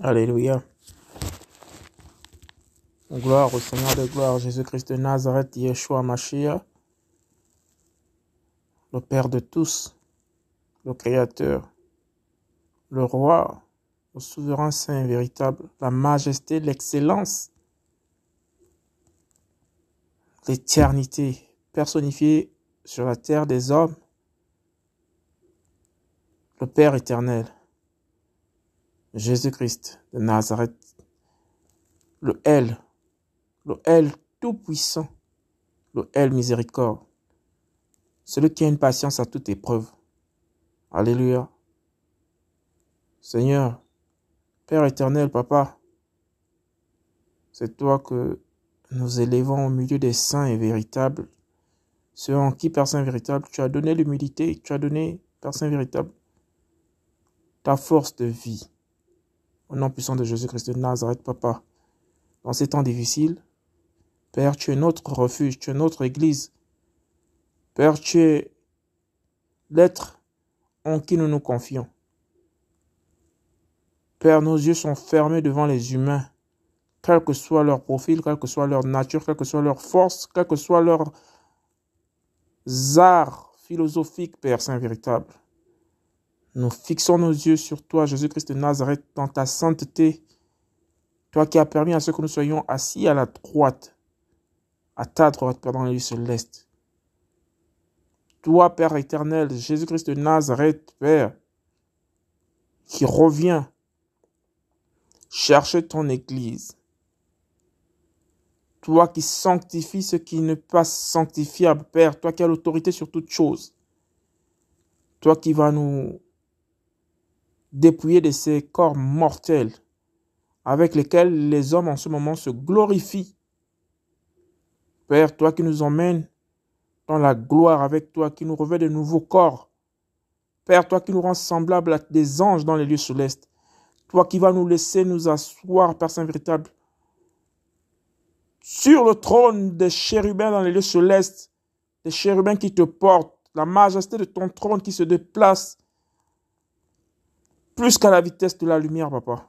Alléluia. Gloire au Seigneur de gloire, Jésus-Christ de Nazareth, Yeshua Mashiach, le Père de tous, le Créateur, le Roi, le souverain saint véritable, la majesté, l'excellence, l'éternité personnifiée sur la terre des hommes, le Père éternel, Jésus-Christ de Nazareth, le L, le L tout-puissant, le L miséricorde, celui qui a une patience à toute épreuve. Alléluia. Seigneur, Père éternel, Papa, c'est toi que nous élevons au milieu des saints et véritables, ceux en qui, Père Saint véritable, tu as donné l'humilité, tu as donné, Père Saint véritable, ta force de vie. Au nom puissant de Jésus-Christ de Nazareth, Papa, dans ces temps difficiles, Père, tu es notre refuge, tu es notre Église. Père, tu es l'être en qui nous nous confions. Père, nos yeux sont fermés devant les humains, quel que soit leur profil, quelle que soit leur nature, quelle que soit leur force, quel que soit leur arts philosophiques, Père Saint véritable. Nous fixons nos yeux sur toi, Jésus-Christ de Nazareth, dans ta sainteté, toi qui as permis à ce que nous soyons assis à la droite à ta droite, Père, dans les lieux célestes. Toi, Père éternel, Jésus-Christ de Nazareth, Père, qui revient chercher ton Église. Toi qui sanctifies ce qui n'est pas sanctifiable, Père, toi qui as l'autorité sur toutes choses. Toi qui vas nous dépouiller de ces corps mortels avec lesquels les hommes en ce moment se glorifient Père, toi qui nous emmènes dans la gloire avec toi, qui nous revêt de nouveaux corps. Père, toi qui nous rends semblables à des anges dans les lieux célestes. Toi qui vas nous laisser nous asseoir, Père Saint véritable, sur le trône des chérubins dans les lieux célestes, des chérubins qui te portent, la majesté de ton trône qui se déplace plus qu'à la vitesse de la lumière, papa.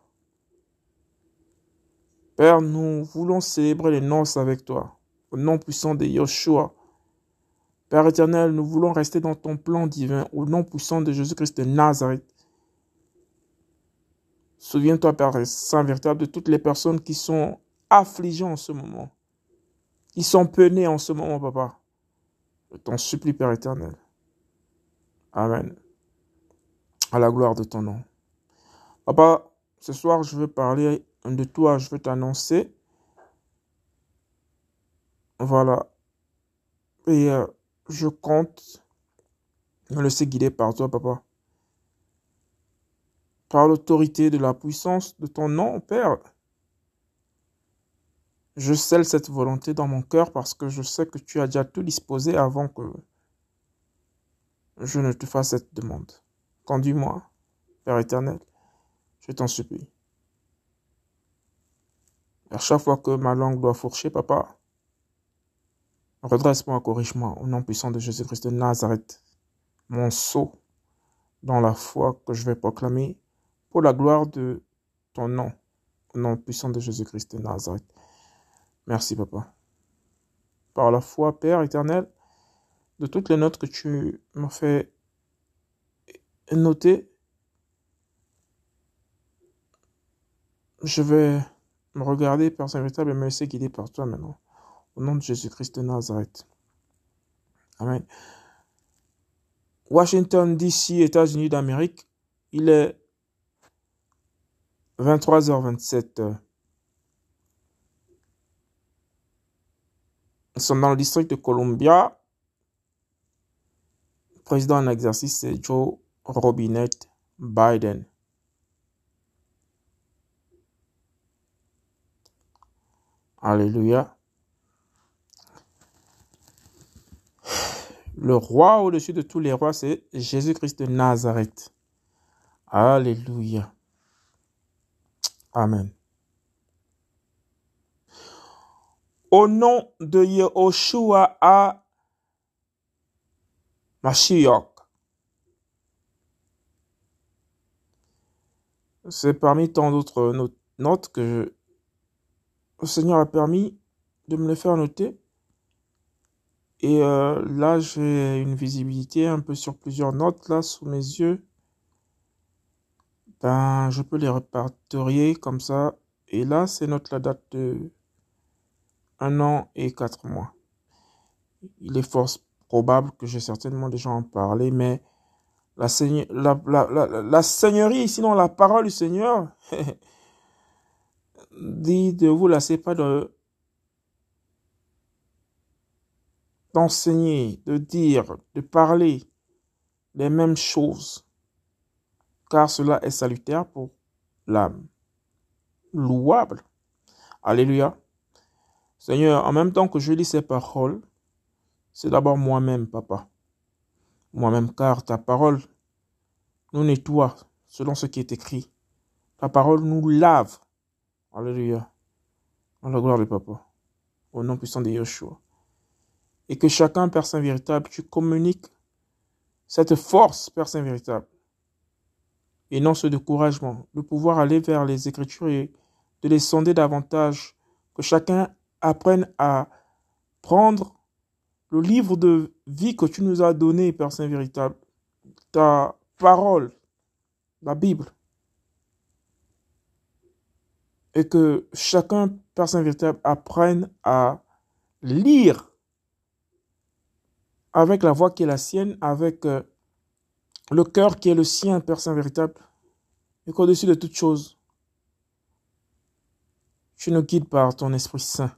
Père, nous voulons célébrer les noces avec toi au nom puissant de Yeshua. Père éternel, nous voulons rester dans ton plan divin, au nom puissant de Jésus-Christ de Nazareth. Souviens-toi, Père Saint véritable, de toutes les personnes qui sont affligées en ce moment, qui sont peinées en ce moment, Papa. Je t'en supplie, Père éternel. Amen. À la gloire de ton nom. Papa, ce soir, je veux parler de toi, je veux t'annoncer voilà. Et euh, je compte me laisser guider par toi, papa. Par l'autorité de la puissance de ton nom, Père. Je scelle cette volonté dans mon cœur parce que je sais que tu as déjà tout disposé avant que je ne te fasse cette demande. Conduis-moi, Père éternel, je t'en supplie. À chaque fois que ma langue doit fourcher, papa, Redresse-moi, corrige-moi, au nom puissant de Jésus-Christ de Nazareth, mon sceau dans la foi que je vais proclamer pour la gloire de ton nom, au nom puissant de Jésus-Christ de Nazareth. Merci, Papa. Par la foi, Père éternel, de toutes les notes que tu m'as fait noter, je vais me regarder, Père Saint-Véritable, et me laisser guider par toi maintenant. Au nom de Jésus-Christ de Nazareth. Amen. Washington, D.C., États-Unis d'Amérique, il est 23h27. Nous sommes dans le district de Columbia. Le président en exercice, c'est Joe Robinette Biden. Alléluia. Le roi au-dessus de tous les rois, c'est Jésus-Christ de Nazareth. Alléluia. Amen. Au nom de Yehoshua à Mashiach. C'est parmi tant d'autres notes que le Seigneur a permis de me les faire noter. Et euh, là, j'ai une visibilité un peu sur plusieurs notes là sous mes yeux. Ben, je peux les répertorier comme ça. Et là, ces notes-là datent de un an et quatre mois. Il est fort probable que j'ai certainement déjà en parlé, mais la, la, la, la, Seigneurie, sinon la parole du Seigneur, dit de vous lasser pas de d'enseigner, de dire, de parler les mêmes choses, car cela est salutaire pour l'âme. Louable. Alléluia. Seigneur, en même temps que je lis ces paroles, c'est d'abord moi-même, papa. Moi-même, car ta parole nous nettoie selon ce qui est écrit. Ta parole nous lave. Alléluia. En la gloire du papa. Au nom puissant de Yeshua. Et que chacun, Père Saint véritable, tu communiques cette force, Père Saint véritable, et non ce découragement, de pouvoir aller vers les Écritures et de les sonder davantage, que chacun apprenne à prendre le livre de vie que tu nous as donné, Père Saint véritable, ta parole, la Bible, et que chacun, Saint véritable, apprenne à lire avec la voix qui est la sienne, avec euh, le cœur qui est le sien, Saint véritable, et qu'au-dessus de toute chose, tu nous guides par ton Esprit Saint.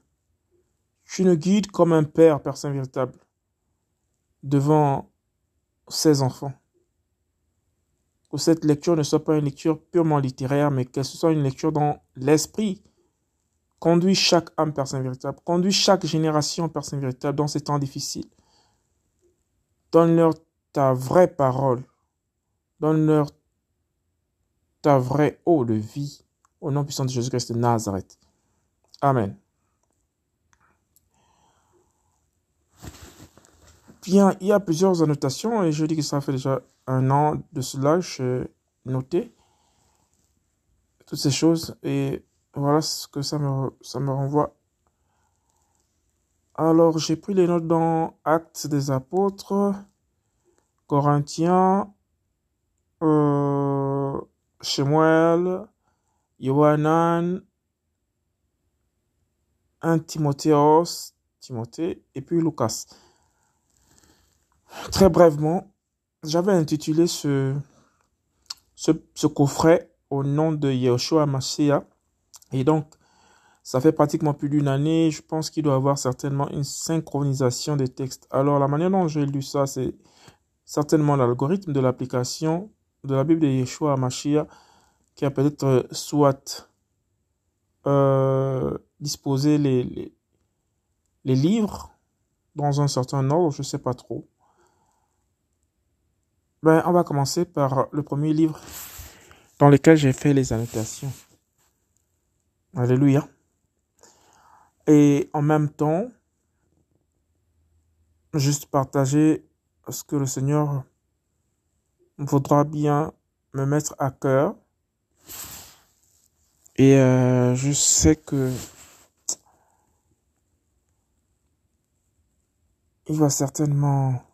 Tu nous guides comme un Père, Saint véritable, devant ses enfants. Que cette lecture ne soit pas une lecture purement littéraire, mais qu'elle soit une lecture dans l'esprit. Conduis chaque âme, Saint véritable. Conduis chaque génération, Saint véritable, dans ces temps difficiles. Donne-leur ta vraie parole. Donne-leur ta vraie eau de vie. Au nom puissant de Jésus-Christ de Nazareth. Amen. Bien, il y a plusieurs annotations et je dis que ça fait déjà un an de cela. J'ai noté toutes ces choses et voilà ce que ça me, ça me renvoie alors, j'ai pris les notes dans Actes des Apôtres, Corinthiens, euh, Shemuel, Yohanan, 1 Timotheos, Timothée, et puis Lucas. Très brièvement, j'avais intitulé ce, ce, coffret au nom de Yeshua Mashiach. Et donc, ça fait pratiquement plus d'une année. Je pense qu'il doit y avoir certainement une synchronisation des textes. Alors, la manière dont j'ai lu ça, c'est certainement l'algorithme de l'application de la Bible de Yeshua Mashiach qui a peut-être euh, soit euh, disposé les, les, les, livres dans un certain ordre, je ne sais pas trop. Ben, on va commencer par le premier livre dans lequel j'ai fait les annotations. Alléluia. Et en même temps, juste partager ce que le Seigneur voudra bien me mettre à cœur. Et euh, je sais que il va certainement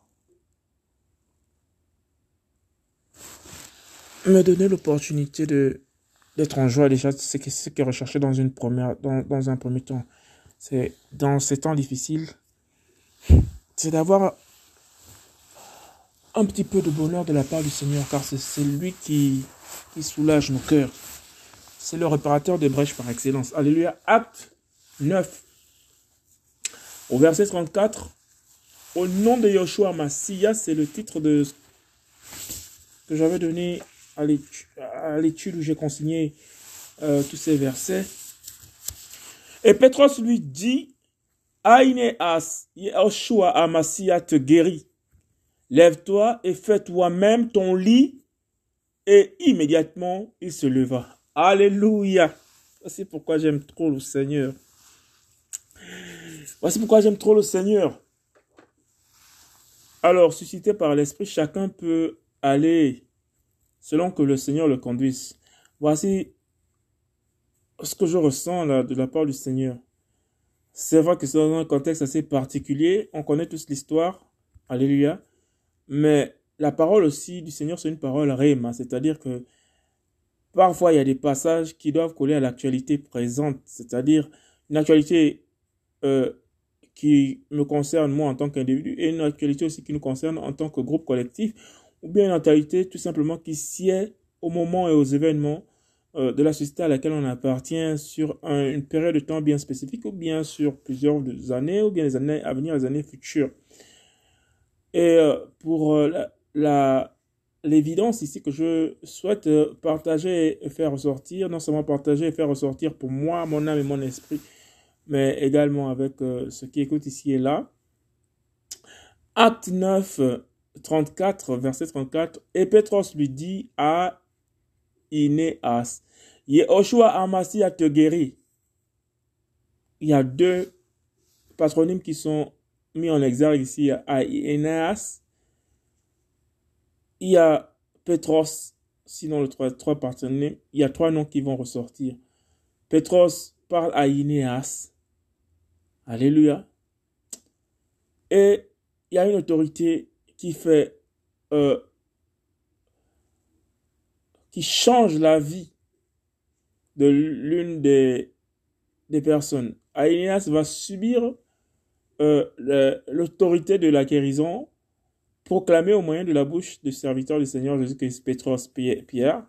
me donner l'opportunité de d'être en joie déjà c'est ce qui est recherché dans une première dans, dans un premier temps c'est dans ces temps difficiles, c'est d'avoir un petit peu de bonheur de la part du Seigneur, car c'est lui qui, qui soulage nos cœurs. C'est le réparateur des brèches par excellence. Alléluia. Acte 9. Au verset 34. Au nom de Yoshua Massia, c'est le titre de que j'avais donné à l'étude où j'ai consigné euh, tous ces versets. Et Pétros lui dit, Aineas, Yehoshua Amasia te guérit. Lève-toi et fais toi-même ton lit. Et immédiatement, il se leva. Alléluia. Voici pourquoi j'aime trop le Seigneur. Voici pourquoi j'aime trop le Seigneur. Alors, suscité par l'Esprit, chacun peut aller selon que le Seigneur le conduise. voici ce que je ressens là, de la part du Seigneur. C'est vrai que c'est dans un contexte assez particulier. On connaît tous l'histoire. Alléluia. Mais la parole aussi du Seigneur, c'est une parole réma. C'est-à-dire que parfois, il y a des passages qui doivent coller à l'actualité présente. C'est-à-dire une actualité euh, qui me concerne moi en tant qu'individu et une actualité aussi qui nous concerne en tant que groupe collectif. Ou bien une actualité tout simplement qui sied au moment et aux événements euh, de la société à laquelle on appartient sur une période de temps bien spécifique ou bien sur plusieurs années ou bien les années à venir, les années futures. Et euh, pour euh, la, l'évidence ici que je souhaite partager et faire ressortir, non seulement partager et faire ressortir pour moi, mon âme et mon esprit, mais également avec ceux qui écoutent ici et là. Acte 9, 34, verset 34, et Pétros lui dit à Inéas. Yehoshua Amasi a te guéri. Il y a deux patronymes qui sont mis en exergue ici à Inéas. Il y a Petros, sinon le trois, trois patronymes. Il y a trois noms qui vont ressortir. Petros parle à Inéas. Alléluia. Et il y a une autorité qui fait euh, qui change la vie de l'une des, des personnes. Aïnias va subir euh, l'autorité de la guérison proclamée au moyen de la bouche du serviteur du Seigneur Jésus-Christ, Pétros Pierre.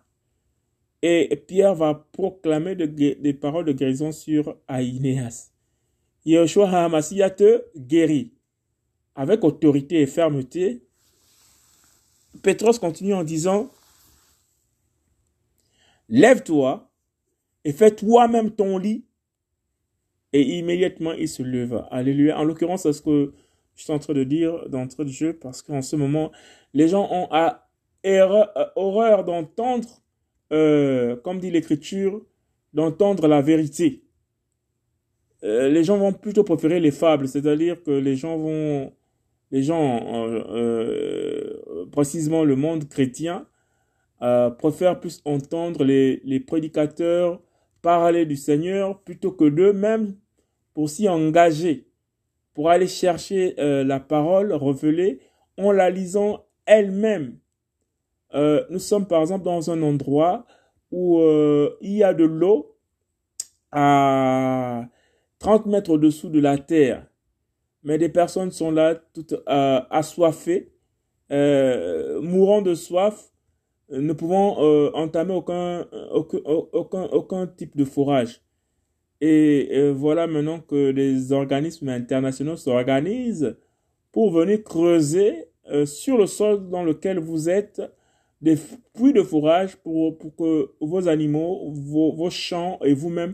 Et Pierre va proclamer des paroles de guérison sur Aïnéas. Yeshua Hamasia te guérit. Avec autorité et fermeté, Pétros continue en disant Lève-toi et fais toi-même ton lit. Et immédiatement, il se leva. Alléluia. En l'occurrence, c'est ce que je suis en train de dire d'entrée de jeu parce qu'en ce moment, les gens ont à horreur d'entendre, euh, comme dit l'Écriture, d'entendre la vérité. Euh, les gens vont plutôt préférer les fables, c'est-à-dire que les gens vont, les gens, précisément le monde chrétien, euh, préfèrent plus entendre les, les prédicateurs parler du Seigneur plutôt que d'eux-mêmes pour s'y engager, pour aller chercher euh, la parole révélée en la lisant elle-même. Euh, nous sommes par exemple dans un endroit où il y a de l'eau à 30 mètres au-dessous de la terre, mais des personnes sont là toutes assoiffées, mourant de soif, ne pouvons euh, entamer aucun, aucun, aucun, type de forage. Et voilà maintenant que les organismes internationaux s'organisent pour venir creuser euh, sur le sol dans lequel vous êtes des puits de forage pour, pour que vos animaux, vos, vos champs et vous-même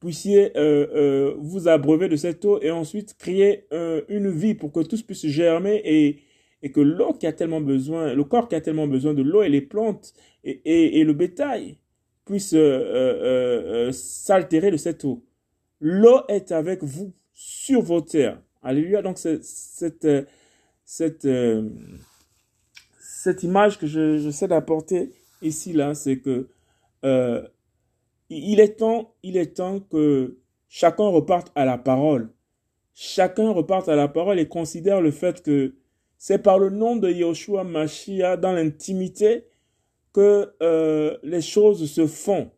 puissiez euh, euh vous abreuver de cette eau et ensuite créer une vie pour que tous puissent germer et, et que l'eau qui a tellement besoin, le corps qui a tellement besoin de l'eau et les plantes et, et, le bétail puissent euh, euh, euh, s'altérer de cette eau. L'eau est avec vous sur vos terres. Alléluia. Donc cette, cette, cette, image que j'essaie je, d'apporter ici, là, c'est que il, est temps, il est temps que chacun reparte à la parole. Chacun reparte à la parole et considère le fait que c'est par le nom de Yoshua Mashiach dans l'intimité que euh, les choses se font.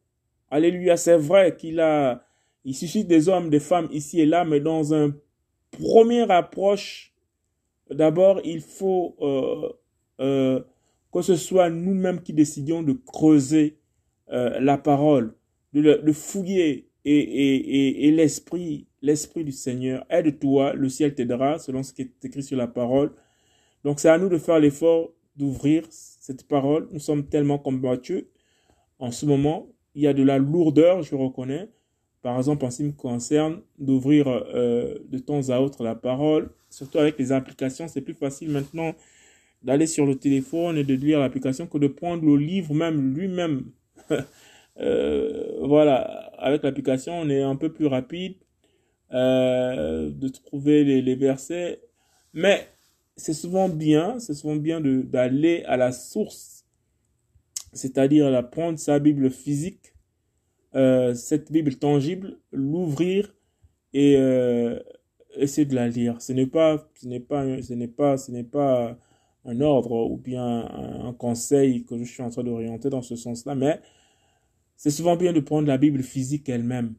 Alléluia, c'est vrai qu'il a, il suscite des hommes, des femmes ici et là, mais dans un premier approche, d'abord, il faut euh, euh, que ce soit nous-mêmes qui décidions de creuser la parole, de, fouiller et, et, et l'esprit, l'esprit du Seigneur. Aide-toi, le ciel t'aidera, selon ce qui est écrit sur la parole. Donc c'est à nous de faire l'effort d'ouvrir cette parole. Nous sommes tellement combattus. En ce moment, il y a de la lourdeur, je reconnais. Par exemple, en ce qui me concerne, d'ouvrir euh, de temps à autre la parole, surtout avec les applications, c'est plus facile maintenant d'aller sur le téléphone et de lire l'application que de prendre le livre même lui-même. euh, voilà, avec l'application, on est un peu plus rapide euh, de trouver les, versets. Mais c'est souvent bien, c'est souvent bien d'aller à la source c'est-à-dire la prendre sa Bible physique, euh, cette Bible tangible, l'ouvrir et essayer de la lire. Ce n'est pas, ce n'est pas, ce n'est pas, ce n'est pas un ordre ou bien un, conseil que je suis en train d'orienter dans ce sens-là, mais c'est souvent bien de prendre la Bible physique elle-même,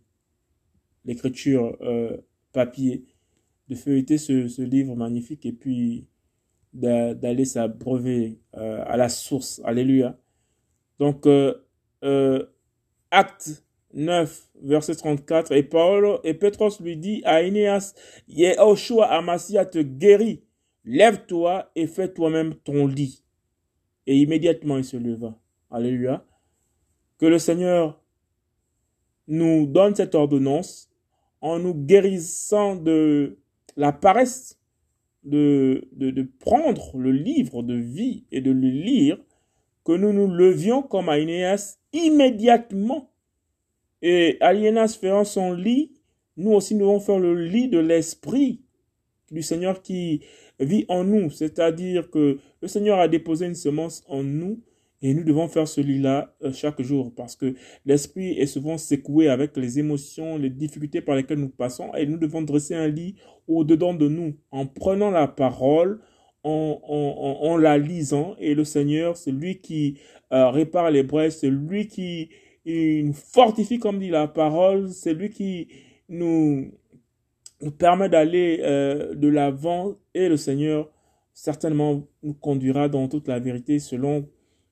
l'écriture euh, papier, de feuilleter ce, ce, livre magnifique et puis d'aller s'abreuver euh, à la source. Alléluia. Donc, euh, euh, acte 9, verset 34, et Paul et Petros lui dit à Inéas, Yehoshua Amasia te guérit, lève-toi et fais toi-même ton lit. Et immédiatement il se leva. Alléluia. Que le Seigneur nous donne cette ordonnance en nous guérissant de la paresse de, prendre le livre de vie et de le lire, que nous nous levions comme Aïnéas immédiatement. Et Aïnéas faisant son lit, nous aussi nous devons faire le lit de l'Esprit du Seigneur qui vit en nous. C'est-à-dire que le Seigneur a déposé une semence en nous et nous devons faire ce lit-là euh, chaque jour parce que l'esprit est souvent secoué avec les émotions, les difficultés par lesquelles nous passons et nous devons dresser un lit au-dedans de nous en prenant la parole, en, en, la lisant. Et le Seigneur, c'est lui qui euh, répare les brèches, c'est lui qui nous fortifie, comme dit la parole, c'est lui qui nous, nous permet d'aller euh, de l'avant et le Seigneur certainement nous conduira dans toute la vérité selon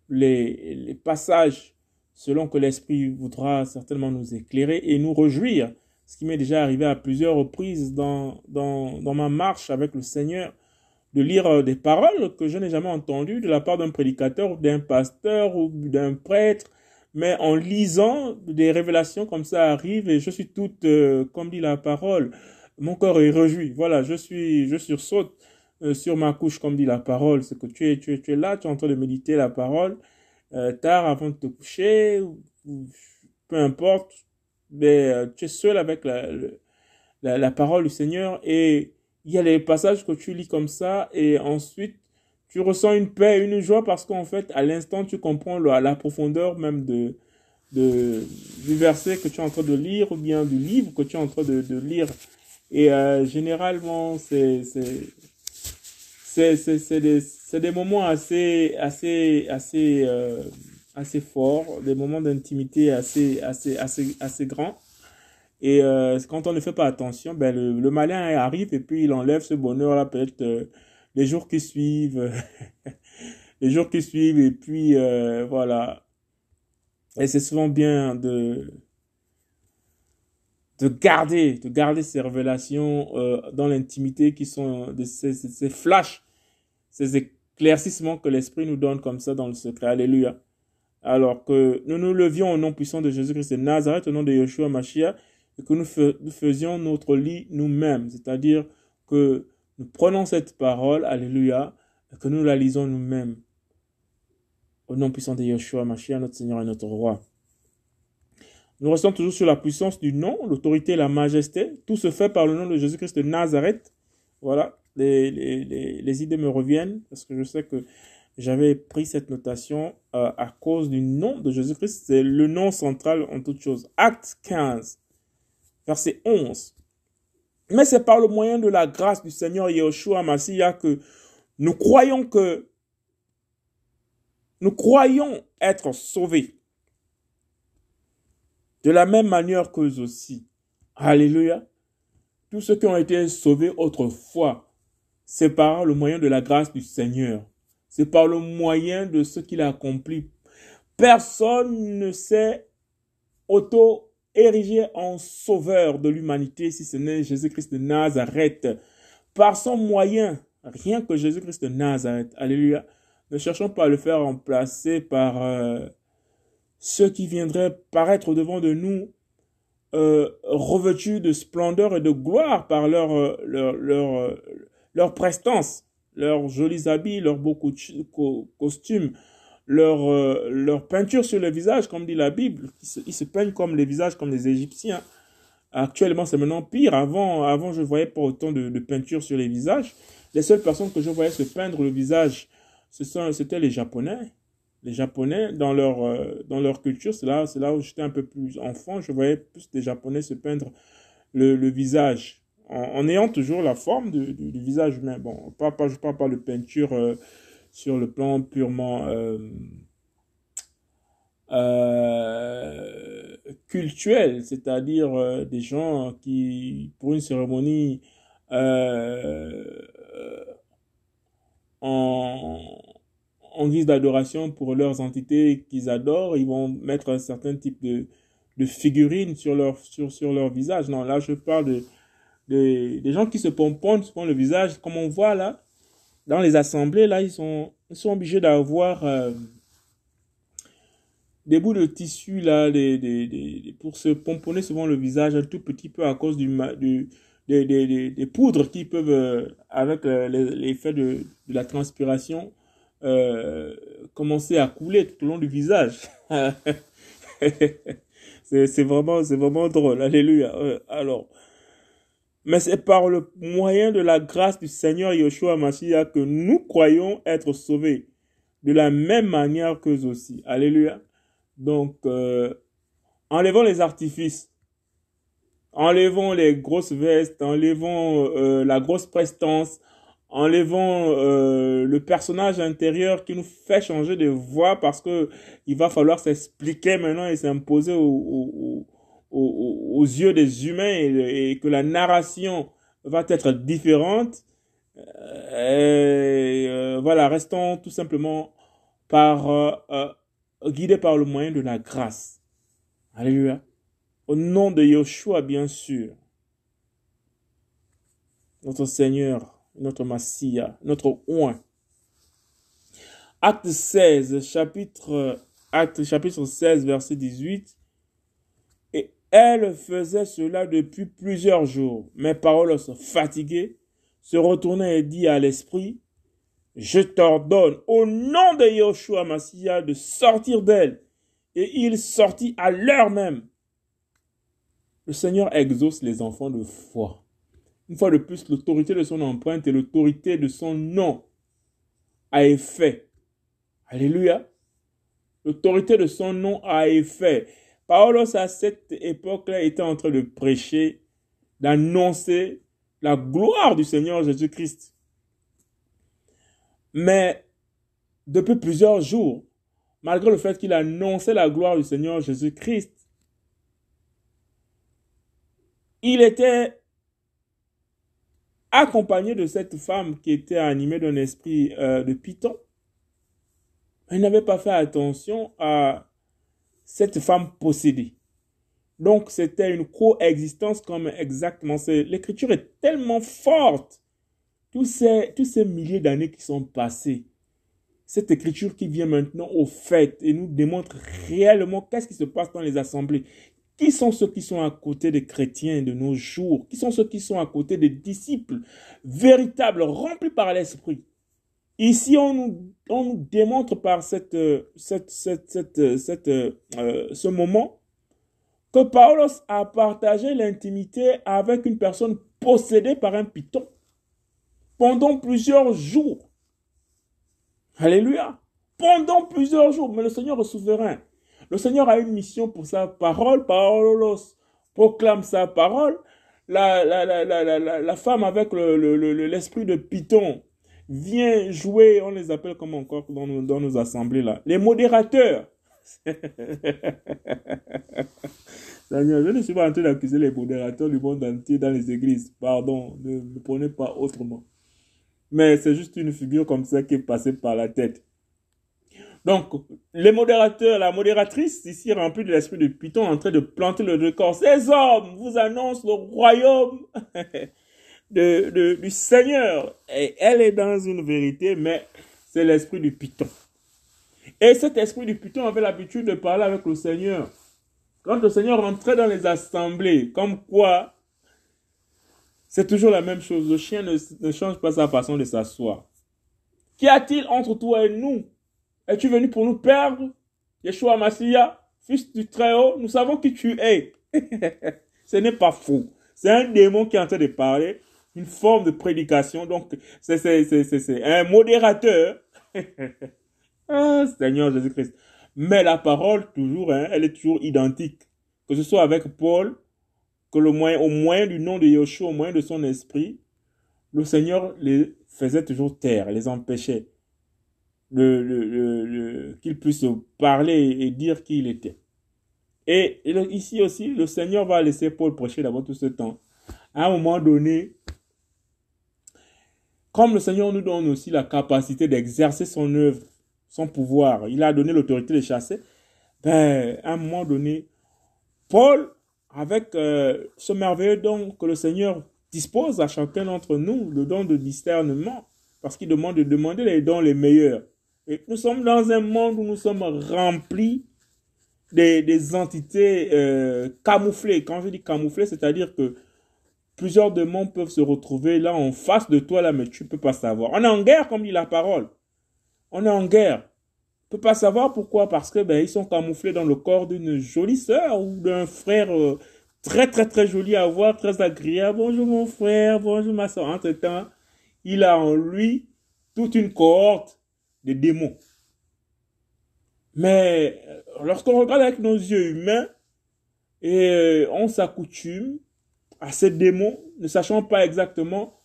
les, passages selon que l'Esprit voudra certainement nous éclairer et nous réjouir, ce qui m'est déjà arrivé à plusieurs reprises dans, dans, dans ma marche avec le Seigneur, de lire des paroles que je n'ai jamais entendues de la part d'un prédicateur ou d'un pasteur ou d'un prêtre, mais en lisant, des révélations comme ça arrivent et je suis toute, euh, comme dit la parole, mon corps est réjoui. Voilà, je suis, je sursaute euh, sur ma couche, comme dit la parole, c'est que tu es, tu, es, tu es là, tu es en train de méditer la parole, euh, tard avant de te coucher, ou, peu importe, mais euh, tu es seul avec la, la, la, parole du Seigneur et il y a les passages que tu lis comme ça et ensuite tu ressens une paix, une joie parce qu'en fait, à l'instant, tu comprends la, la profondeur même de, de, du verset que tu es en train de lire ou bien du livre que tu es en train de, de lire. Et euh, généralement, c'est c'est des, des moments assez, assez, assez, euh, assez forts, des moments d'intimité assez, assez, assez, assez grands. Et euh, quand on ne fait pas attention, ben le, le, malin arrive et puis il enlève ce bonheur-là peut-être euh, les jours qui suivent, les jours qui suivent et puis euh, voilà. Et c'est souvent bien de de garder, de garder ces révélations euh, dans l'intimité qui sont de ces, ces, flashs, ces éclaircissements que l'Esprit nous donne comme ça dans le secret. Alléluia. Alors que nous nous levions au nom puissant de Jésus-Christ de Nazareth, au nom de Yeshua Mashiach, et que nous, nous faisions notre lit nous-mêmes. C'est-à-dire que nous prenons cette parole, Alléluia, et que nous la lisons nous-mêmes. Au nom puissant de Yeshua Mashiach, notre Seigneur et notre Roi. Nous restons toujours sur la puissance du nom, l'autorité la majesté. Tout se fait par le nom de Jésus-Christ de Nazareth. Voilà, les, les, les, idées me reviennent parce que je sais que j'avais pris cette notation euh, à cause du nom de Jésus-Christ. C'est le nom central en toute chose. Acte 15, verset 11. Mais c'est par le moyen de la grâce du Seigneur Yeshua Mashiach que nous croyons que nous croyons être sauvés de la même manière qu'eux aussi. Alléluia. Tous ceux qui ont été sauvés autrefois, c'est par le moyen de la grâce du Seigneur. C'est par le moyen de ce qu'il a accompli. Personne ne s'est auto-érigé en sauveur de l'humanité si ce n'est Jésus-Christ de Nazareth. Par son moyen, rien que Jésus-Christ de Nazareth. Alléluia. Ne cherchons pas à le faire remplacer par euh, ceux qui viendraient paraître devant de nous euh, revêtus de splendeur et de gloire par leur, euh, leur, leur, euh, leur prestance, leurs jolis habits, leurs beaux costumes, leur, leur peinture sur le visage, comme dit la Bible. Ils se, peignent comme les visages, comme les Égyptiens. Actuellement, c'est maintenant pire. Avant, avant je voyais pas autant de, de peinture sur les visages. Les seules personnes que je voyais se peindre le visage, c'était les Japonais les Japonais, dans leur, euh, dans leur culture, c'est là, là où j'étais un peu plus enfant, je voyais plus des Japonais se peindre le, le visage, en, ayant toujours la forme du, du, visage humain. Bon, pas, pas, je parle pas de peinture euh, sur le plan purement euh, euh, culturel, c'est-à-dire des gens qui, pour une cérémonie en en guise d'adoration pour leurs entités qu'ils adorent, ils vont mettre un certain type de, de figurines sur leur, sur, sur leur visage. Non, là, je parle de, de, des gens qui se pomponnent sur le visage, comme on voit là, dans les assemblées, là, ils sont, ils sont obligés d'avoir euh, des bouts de tissu, là, des, des, des, pour se pomponner souvent le visage un tout petit peu à cause du, du des, des, poudres qui peuvent, euh, avec euh, l'effet de la transpiration, euh, commencer à couler tout au long du visage. c'est vraiment, c'est vraiment drôle. Alléluia. Euh, alors, mais c'est par le moyen de la grâce du Seigneur Yeshua Mashiach que nous croyons être sauvés de la même manière qu'eux aussi. Alléluia. Donc, euh, enlevons les artifices. Enlevons les grosses vestes, enlevons euh, la grosse prestance, enlevant euh, le personnage intérieur qui nous fait changer de voix parce que il va falloir s'expliquer maintenant et s'imposer aux, aux, yeux des humains et, que la narration va être différente. Euh, euh, voilà, restons tout simplement par euh, guidés par le moyen de la grâce. Alléluia. Au nom de Yeshua, bien sûr. Notre Seigneur notre Massia, notre oin. Acte 16, chapitre, acte, chapitre 16, verset 18. Et elle faisait cela depuis plusieurs jours. Mais Parolos, fatigué, se retournait et dit à l'esprit, je t'ordonne au nom de Yoshua Massia de sortir d'elle. Et il sortit à l'heure même. Le Seigneur exauce les enfants de foi. Une fois de plus, l'autorité de son empreinte et l'autorité de son nom a effet. Alléluia. L'autorité de son nom a effet. Paulos, à cette époque-là, était en train de prêcher, d'annoncer la gloire du Seigneur Jésus-Christ. Mais depuis plusieurs jours, malgré le fait qu'il annonçait la gloire du Seigneur Jésus-Christ, il était accompagné de cette femme qui était animée d'un esprit euh, de python. Il n'avait pas fait attention à cette femme possédée. Donc c'était une coexistence comme exactement. L'écriture est tellement forte. Tous ces, tous ces milliers d'années qui sont passées. Cette écriture qui vient maintenant au fait et nous démontre réellement qu'est-ce qui se passe dans les assemblées. Qui sont ceux qui sont à côté des chrétiens de nos jours? Qui sont ceux qui sont à côté des disciples véritables, remplis par l'Esprit? Ici, on nous, on nous démontre par cette, cette, cette euh, ce moment que Paulos a partagé l'intimité avec une personne possédée par un python pendant plusieurs jours. Alléluia. Pendant plusieurs jours. Mais le Seigneur est souverain. Le Seigneur a une mission pour sa parole. Parolos proclame sa parole. La, la, la, la, la femme avec l'esprit le, de Python vient jouer, on les appelle comme encore dans nos, dans nos assemblées là, les modérateurs. Seigneur, je ne suis pas en train d'accuser les modérateurs du monde entier dans les églises. Pardon, ne me prenez pas autrement. Mais c'est juste une figure comme ça qui est passée par la tête. Donc, les modérateurs, la modératrice, ici remplie de l'esprit de Python, en train de planter le record. Ces hommes vous annoncent le royaume de, du Seigneur. Et elle est dans une vérité, mais c'est l'esprit du Python. Et cet esprit du Python avait l'habitude de parler avec le Seigneur. Quand le Seigneur rentrait dans les assemblées, comme quoi, c'est toujours la même chose. Le chien ne, ne change pas sa façon de s'asseoir. Qu'y a-t-il entre toi et nous? Es-tu venu pour nous perdre Yeshua Massia, fils du Très-Haut, nous savons qui tu es. Ce n'est pas faux. C'est un démon qui est en train de parler, une forme de prédication. Donc, c'est un modérateur Ah, Seigneur Jésus-Christ. Mais la parole, toujours, hein, elle est toujours identique. Que ce soit avec Paul, que le moyen, au moyen du nom de Yoshua, au moyen de son esprit, le Seigneur les faisait toujours taire, les empêchait de, qu'ils puissent parler et dire qui il était. Et, ici aussi, le Seigneur va laisser Paul prêcher d'abord tout ce temps. À un moment donné, comme le Seigneur nous donne aussi la capacité d'exercer son œuvre, son pouvoir, il a donné l'autorité de chasser, ben, à un moment donné, Paul, avec euh, ce merveilleux don que le Seigneur dispose à chacun d'entre nous, le don de discernement, parce qu'il demande de demander les dons les meilleurs. Nous sommes dans un monde où nous sommes remplis des, entités euh, camouflées. Quand je dis camouflées, c'est-à-dire que plusieurs démons peuvent se retrouver là en face de toi, là, mais tu ne peux pas savoir. On est en guerre, comme dit la parole. On est en guerre. Tu ne peux pas savoir pourquoi, parce que ben, ils sont camouflés dans le corps d'une jolie sœur ou d'un frère euh, très, très, très joli à voir, très agréable. Bonjour mon frère, bonjour ma soeur. Entre-temps, il a en lui toute une cohorte de démons. Mais euh, lorsqu'on regarde avec nos yeux humains et euh, on s'accoutume à ces démons, ne sachant pas exactement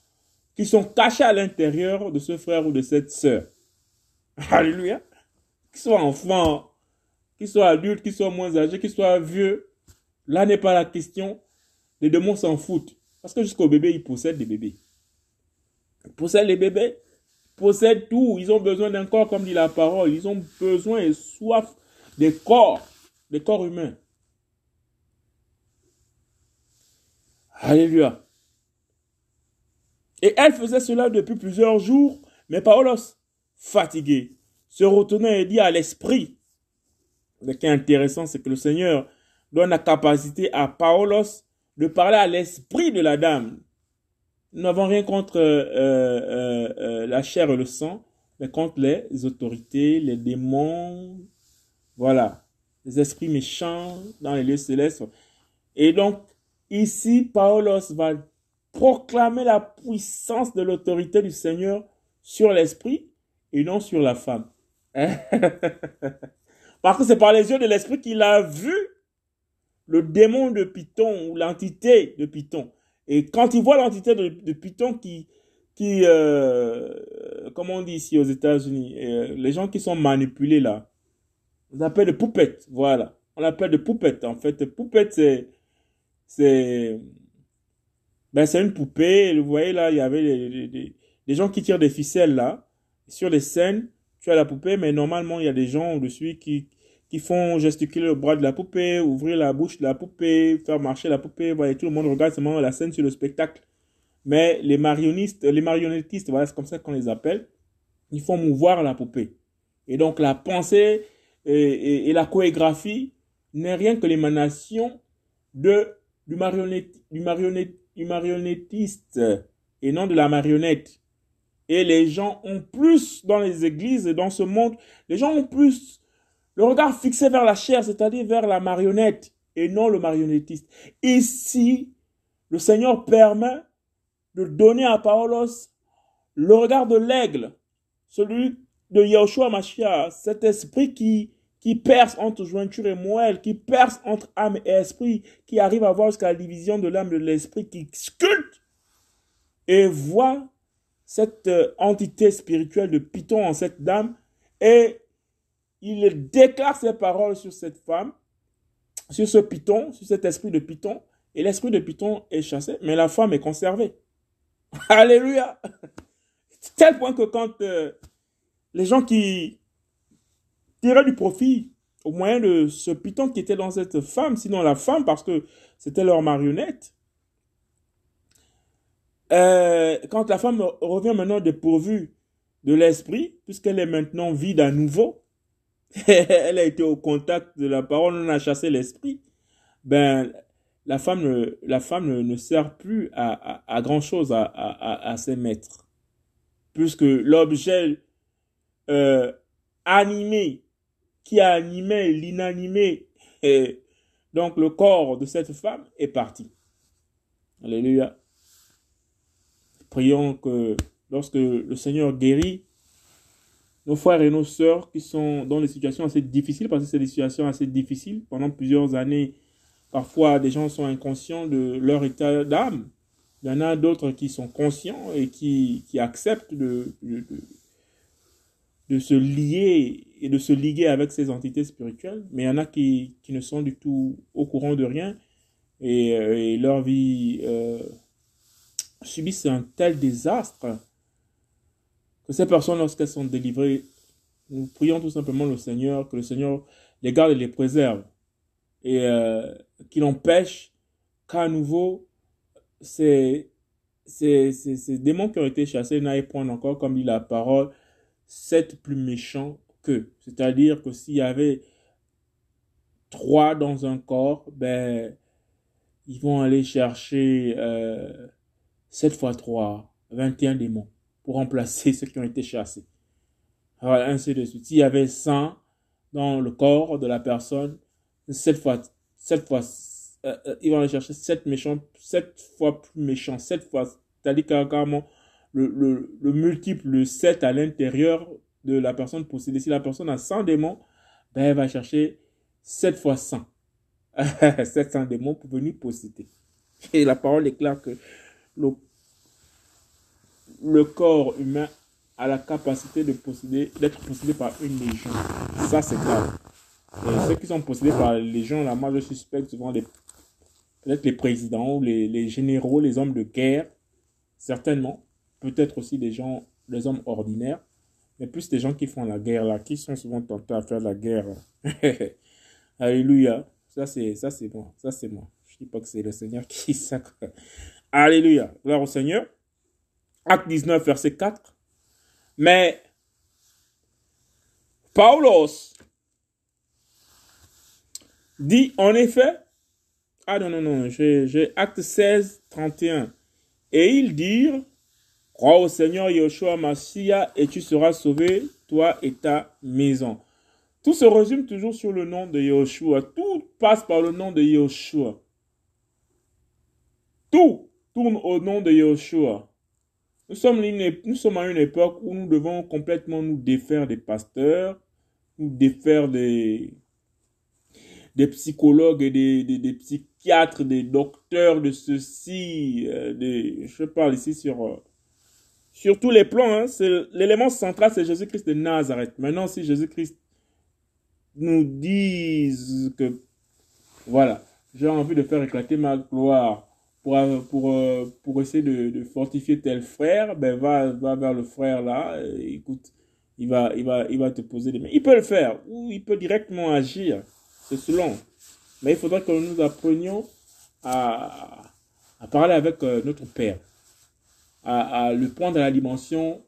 qu'ils sont cachés à l'intérieur de ce frère ou de cette sœur. Alléluia. Qu'ils soient enfants, qu'ils soient adultes, qu'ils soient moins âgés, qu'ils soient vieux. Là n'est pas la question. Les démons s'en foutent. Parce que jusqu'au bébé, ils possèdent des bébés. Ils possèdent les bébés possèdent tout. Ils ont besoin d'un corps, comme dit la parole. Ils ont besoin et soif des corps, des corps humains. Alléluia. Et elle faisait cela depuis plusieurs jours, mais Paulos, fatigué, se retournait et dit à l'esprit. Ce qui est intéressant, c'est que le Seigneur donne la capacité à Paulos de parler à l'esprit de la dame. Nous n'avons rien contre euh, euh, euh, la chair et le sang, mais contre les autorités, les démons, voilà, les esprits méchants dans les lieux célestes. Et donc, ici, Paulos va proclamer la puissance de l'autorité du Seigneur sur l'esprit et non sur la femme. Parce que c'est par les yeux de l'esprit qu'il a vu le démon de Python ou l'entité de Python. Et quand ils voient l'entité de, Python qui, qui euh, comment on dit ici aux États-Unis, euh, les gens qui sont manipulés là, on appelle de poupettes, voilà. On l'appelle de poupettes. En fait, poupette, c'est, c'est, ben, c'est une poupée. Vous voyez là, il y avait des, gens qui tirent des ficelles là. Sur les scènes, tu as la poupée, mais normalement, il y a des gens au-dessus qui, qui font gesticuler le bras de la poupée, ouvrir la bouche de la poupée, faire marcher la poupée. Voilà, tout le monde regarde seulement la scène sur le spectacle. Mais les marionnistes, les marionnettistes, voilà, c'est comme ça qu'on les appelle, ils font mouvoir la poupée. Et donc la pensée et, la chorégraphie n'est rien que l'émanation de du, marionnette, du, marionnette, du marionnettiste et non de la marionnette. Et les gens ont plus dans les églises et dans ce monde, les gens ont plus le regard fixé vers la chair, c'est-à-dire vers la marionnette et non le marionnettiste. Ici, le Seigneur permet de donner à Paulos le regard de l'aigle, celui de Yahushua Mashiach, cet esprit qui, qui perce entre jointure et moelle, qui perce entre âme et esprit, qui arrive à voir jusqu'à la division de l'âme de l'esprit, qui sculpte et voit cette euh, entité spirituelle de Python en cette dame et il déclare ses paroles sur cette femme, sur ce python, sur cet esprit de python, et l'esprit de python est chassé, mais la femme est conservée. Alléluia. Tel point que quand euh, les gens qui tiraient du profit au moyen de ce python qui était dans cette femme, sinon la femme, parce que c'était leur marionnette, euh, quand la femme revient maintenant dépourvue de l'esprit, puisqu'elle est maintenant vide à nouveau, elle a été au contact de la parole, on a chassé l'esprit, ben, la femme, la femme ne, sert plus à, à, grand chose à, à, ses maîtres. Puisque l'objet euh, animé, qui a animé l'inanimé, donc le corps de cette femme est parti. Alléluia. Prions que lorsque le Seigneur guérit nos frères et nos sœurs qui sont dans des situations assez difficiles, parce que c'est des situations assez difficiles. Pendant plusieurs années, parfois, des gens sont inconscients de leur état d'âme. Il y en a d'autres qui sont conscients et qui, qui acceptent de, de, de, se lier et de se liguer avec ces entités spirituelles. Mais il y en a qui, qui ne sont du tout au courant de rien et, euh, leur vie euh, subissent un tel désastre que ces personnes, lorsqu'elles sont délivrées, nous prions tout simplement le Seigneur, que le Seigneur les garde et les préserve. Et euh, qu'il empêche qu'à nouveau, ces, ces, ces, démons qui ont été chassés n'aillent prendre encore, comme dit la parole, sept plus méchants qu'eux. C'est-à-dire que s'il y avait trois dans un corps, ben, ils vont aller chercher euh, 7 fois 3, 21 démons pour remplacer ceux qui ont été chassés. Voilà, ainsi de suite. S'il y avait 100 dans le corps de la personne, 7 fois, 7 fois, euh, euh, ils vont aller chercher 7 méchants, 7 fois plus méchants, 7 fois, c'est-à-dire carrément le, le, le multiple 7 à l'intérieur de la personne possédée. Si la personne a 100 démons, ben elle va chercher 7 fois 100. 700 démons pour venir posséder. Et la parole est claire que le le corps humain a la capacité de posséder, d'être possédé par une légion. Ça, c'est grave. Et ceux qui sont possédés par les légions, la moi, je suspecte souvent peut-être les présidents, les, les généraux, les hommes de guerre, certainement. Peut-être aussi des gens, des hommes ordinaires, mais plus des gens qui font la guerre là, qui sont souvent tentés à faire la guerre. Alléluia. Ça, c'est, ça, c'est moi. Ça, c'est moi. Je dis pas que c'est le Seigneur qui sacre. Alléluia. Gloire au Seigneur. Acte 19, verset 4. Mais Paulos dit en effet, ah non, non, non, j'ai acte 16, 31. Et ils dirent, crois au Seigneur Yoshua Massia et tu seras sauvé, toi et ta maison. Tout se résume toujours sur le nom de Yoshua. Tout passe par le nom de Yoshua. Tout tourne au nom de Yoshua. Nous sommes, à une époque où nous devons complètement nous défaire des pasteurs, nous défaire des, psychologues et des, des, psychiatres, des docteurs de ceci. Euh, des, je parle ici sur, euh, sur tous les plans. Hein, L'élément central, c'est Jésus-Christ de Nazareth. Maintenant, si Jésus-Christ nous dit que, voilà, j'ai envie de faire éclater ma gloire pour, pour, euh, pour essayer de, de, fortifier tel frère, ben va, va vers le frère là, écoute, il va, il, va, il va te poser des mains. Il peut le faire, ou il peut directement agir, c'est selon. Mais il faudra que nous apprenions à, à parler avec euh, notre Père, à, à, le prendre à la dimension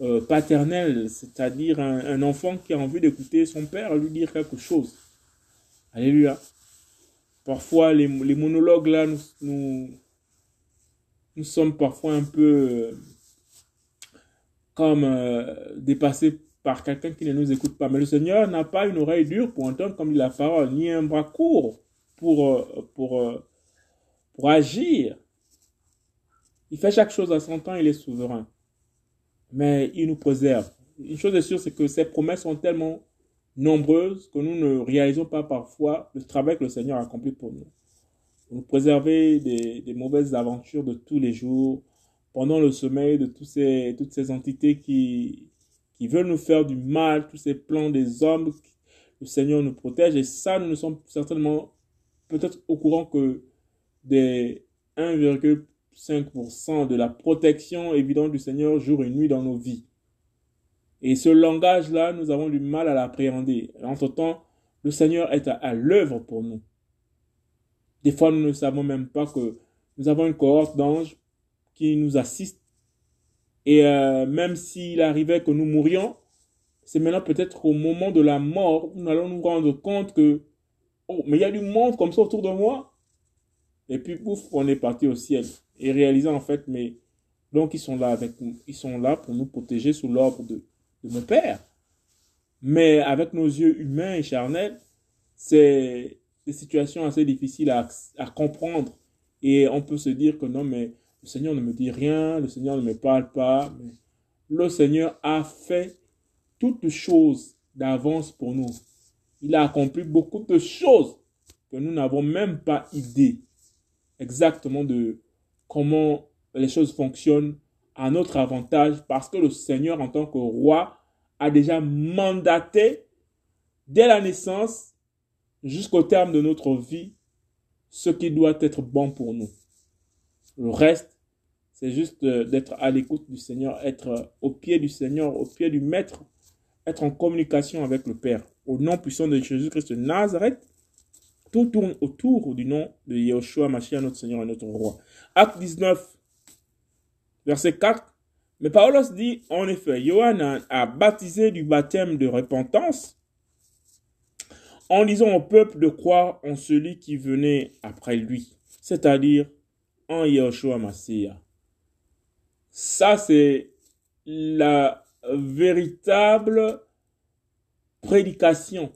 euh, paternelle, c'est-à-dire un, enfant qui a envie d'écouter son Père lui dire quelque chose. Alléluia. Parfois, les, les monologues là, nous, nous, nous, sommes parfois un peu euh, comme euh, dépassés par quelqu'un qui ne nous écoute pas. Mais le Seigneur n'a pas une oreille dure pour entendre comme la parole, ni un bras court pour, euh, pour, pour agir. Il fait chaque chose à son temps, il est souverain. Mais il nous préserve. Une chose est sûre, c'est que ses promesses sont tellement nombreuses que nous ne réalisons pas parfois le travail que le Seigneur a accompli pour nous. Pour nous préserver des, mauvaises aventures de tous les jours, pendant le sommeil de toutes ces entités qui, qui veulent nous faire du mal, tous ces plans des hommes, le Seigneur nous protège. Et ça, nous ne sommes certainement peut-être au courant que des 1,5% de la protection évidente du Seigneur jour et nuit dans nos vies. Et ce langage-là, nous avons du mal à l'appréhender. Entre-temps, le Seigneur est à, l'œuvre pour nous. Des fois, nous ne savons même pas que nous avons une cohorte d'anges qui nous assistent. Et euh, même s'il arrivait que nous mourions, c'est maintenant peut-être au moment de la mort, nous allons nous rendre compte que, oh, mais il y a du monde comme ça autour de moi. Et puis, pouf, on est parti au ciel. Et réaliser en fait, mais donc ils sont là avec nous. Ils sont là pour nous protéger sous l'ordre de, de mon Père. Mais avec nos yeux humains et charnels, c'est des situations assez difficiles à, comprendre. Et on peut se dire que non, mais le Seigneur ne me dit rien, le Seigneur ne me parle pas. Mais le Seigneur a fait toutes choses d'avance pour nous. Il a accompli beaucoup de choses que nous n'avons même pas idée exactement de comment les choses fonctionnent à notre avantage parce que le Seigneur en tant que roi a déjà mandaté dès la naissance jusqu'au terme de notre vie ce qui doit être bon pour nous. Le reste, c'est juste euh, d'être à l'écoute du Seigneur, être au pied du Seigneur, au pied du Maître, être en communication avec le Père. Au nom puissant de Jésus-Christ de Nazareth, tout tourne autour du nom de Yahushua Mashiach, notre Seigneur et notre Roi. Acte 19, verset 4. Mais Paulos dit, en effet, Johannan a baptisé du baptême de repentance en disant au peuple de croire en celui qui venait après lui, c'est-à-dire en Yahushua Mashiach. Ça, c'est la véritable prédication.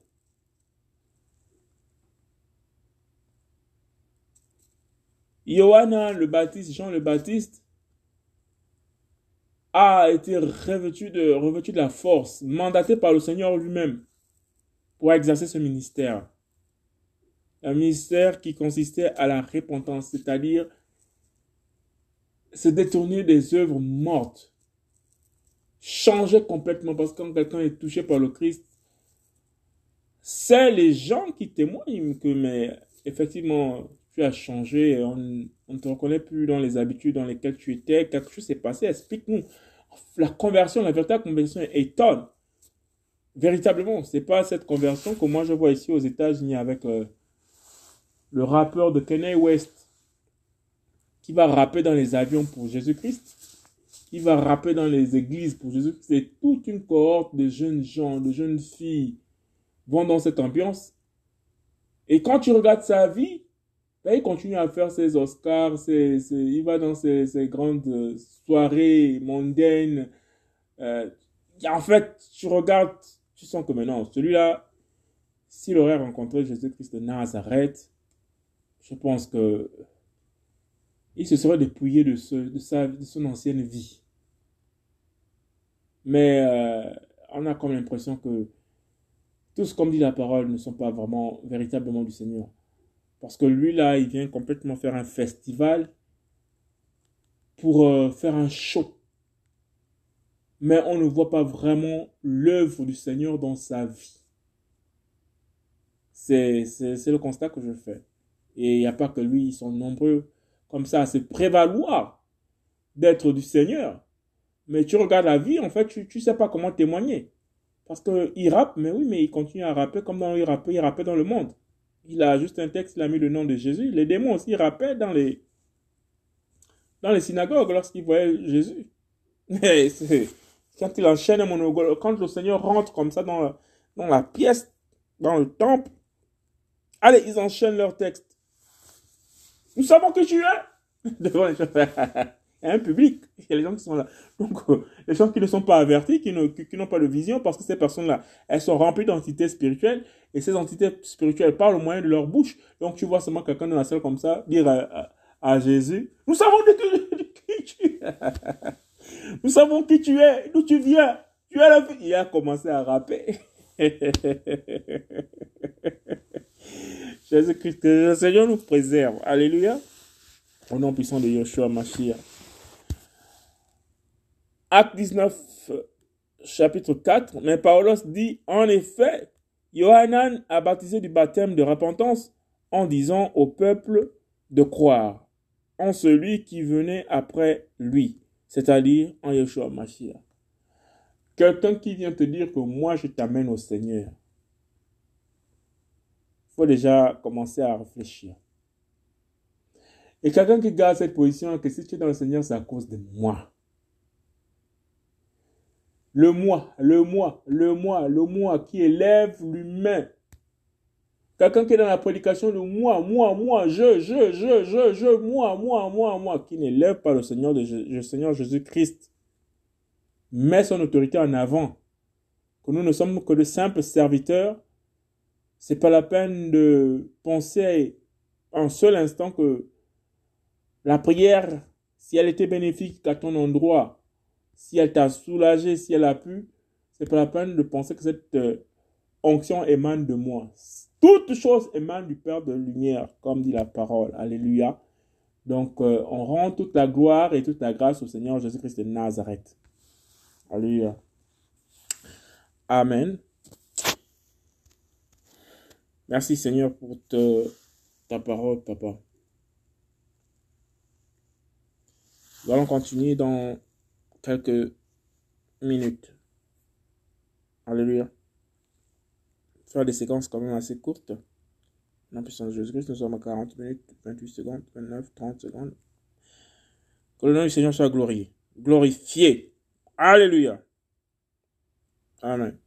Johanna le Baptiste, Jean le Baptiste, a été revêtu de, la force, mandaté par le Seigneur lui-même pour exercer ce ministère. Un ministère qui consistait à la repentance, c'est-à-dire se détourner des œuvres mortes, changer complètement, parce que quand quelqu'un est touché par le Christ, c'est les gens qui témoignent que, mais effectivement, tu as changé, on ne te reconnaît plus dans les habitudes dans lesquelles tu étais, quelque chose s'est passé, explique-nous. La conversion, la véritable conversion étonne. Véritablement, c'est pas cette conversion que moi je vois ici aux États-Unis avec euh, le rappeur de Kanye West qui va rapper dans les avions pour Jésus-Christ, qui va rapper dans les églises pour Jésus-Christ. C'est toute une cohorte de jeunes gens, de jeunes filles vont dans cette ambiance. Et quand tu regardes sa vie, ben, il continue à faire ses Oscars, il va dans ses, grandes soirées mondaines. Euh, en fait, tu regardes, tu sens que maintenant, celui-là, s'il aurait rencontré Jésus-Christ de Nazareth, je pense que il se serait dépouillé de, de, son ancienne vie. Mais euh, on a comme l'impression que tous, comme dit la parole, ne sont pas vraiment véritablement du Seigneur. Parce que lui, là, il vient complètement faire un festival pour euh, faire un show. Mais on ne voit pas vraiment l'œuvre du Seigneur dans sa vie. C'est le constat que je fais. Et il n'y a pas que lui, ils sont nombreux comme ça, c'est prévaloir d'être du Seigneur. Mais tu regardes la vie, en fait, tu ne sais pas comment témoigner. Parce qu'il rappe, mais oui, mais il continue à rapper comme dans, il rappait, il rappait dans le monde. Il a juste un texte, il a mis le nom de Jésus. Les démons aussi rappaient dans les, dans les synagogues lorsqu'ils voyaient Jésus. quand il enchaîne monologue, quand le Seigneur rentre comme ça dans la, dans la pièce, dans le temple, allez, ils enchaînent leur texte. Nous savons que tu es devant un public, il y a les gens qui sont là. Donc, euh, les gens qui ne sont pas avertis, qui n'ont pas de vision, parce que ces personnes-là, elles sont remplies d'entités spirituelles, et ces entités spirituelles parlent au moyen de leur bouche. Donc, tu vois seulement quelqu'un dans la salle comme ça dire à, Jésus, nous savons de, qui tu es. nous savons qui tu es, d'où tu viens. Tu es la vie. Il a commencé à rapper. Jésus-Christ, que le Seigneur nous préserve. Alléluia. Au nom puissant de Yeshua Mashiach. Acte 19, chapitre 4. Mais Paulos dit, en effet, Johanan a baptisé du baptême de repentance en disant au peuple de croire en celui qui venait après lui, c'est-à-dire en Yeshua Mashiach. Quelqu'un qui vient te dire que moi je t'amène au Seigneur faut déjà commencer à réfléchir. Et quelqu'un qui garde cette position, que si tu es dans le Seigneur, c'est à cause de moi. Le moi, le moi, le moi, le moi qui élève l'humain. Quelqu'un qui est dans la prédication de moi, moi, moi, je, je, je, je, je, moi, moi, moi, moi, qui n'élève pas le Seigneur, de, Seigneur Jésus-Christ, met son autorité en avant. Que nous ne sommes que de simples serviteurs c'est pas la peine de penser un seul instant que la prière, si elle était bénéfique à ton endroit, si elle t'a soulagé, si elle a pu, c'est pas la peine de penser que cette euh, onction émane de moi. Toute chose émane du Père de lumière, comme dit la parole. Alléluia. Donc, euh, on rend toute la gloire et toute la grâce au Seigneur Jésus-Christ de Nazareth. Alléluia. Amen. Merci Seigneur pour ta parole, papa. Nous allons continuer dans quelques minutes. Alléluia. Faire des séquences quand même assez courtes. En puissance de Jésus-Christ, nous sommes à 40 minutes, 28 secondes, 29, 30 secondes. Que le nom du Seigneur soit glorifié. Glorifié. Alléluia. Amen.